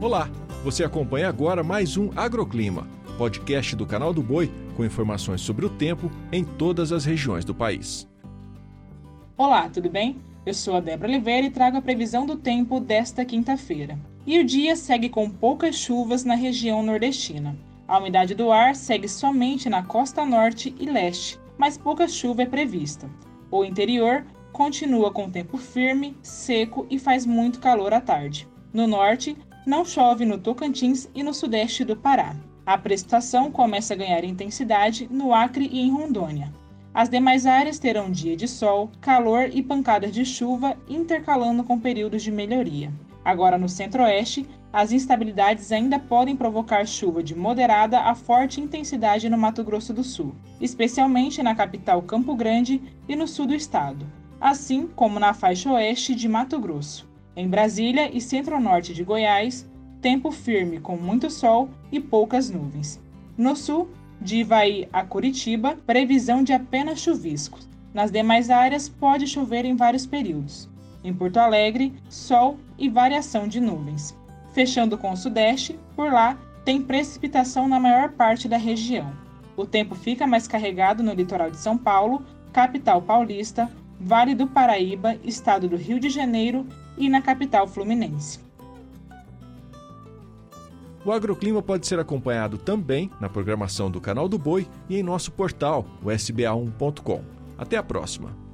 Olá, você acompanha agora mais um Agroclima, podcast do canal do Boi com informações sobre o tempo em todas as regiões do país. Olá, tudo bem? Eu sou a Débora Oliveira e trago a previsão do tempo desta quinta-feira. E o dia segue com poucas chuvas na região nordestina. A umidade do ar segue somente na costa norte e leste, mas pouca chuva é prevista. O interior continua com tempo firme, seco e faz muito calor à tarde. No norte, não chove no Tocantins e no sudeste do Pará. A precipitação começa a ganhar intensidade no Acre e em Rondônia. As demais áreas terão dia de sol, calor e pancadas de chuva, intercalando com períodos de melhoria. Agora no centro-oeste, as instabilidades ainda podem provocar chuva de moderada a forte intensidade no Mato Grosso do Sul, especialmente na capital Campo Grande e no sul do estado, assim como na faixa oeste de Mato Grosso. Em Brasília e centro-norte de Goiás, tempo firme com muito sol e poucas nuvens. No sul, de Ivaí a Curitiba, previsão de apenas chuviscos. Nas demais áreas, pode chover em vários períodos. Em Porto Alegre, sol e variação de nuvens. Fechando com o sudeste, por lá, tem precipitação na maior parte da região. O tempo fica mais carregado no litoral de São Paulo, capital paulista, Vale do Paraíba, estado do Rio de Janeiro e na capital fluminense. O agroclima pode ser acompanhado também na programação do Canal do Boi e em nosso portal, o sba1.com. Até a próxima!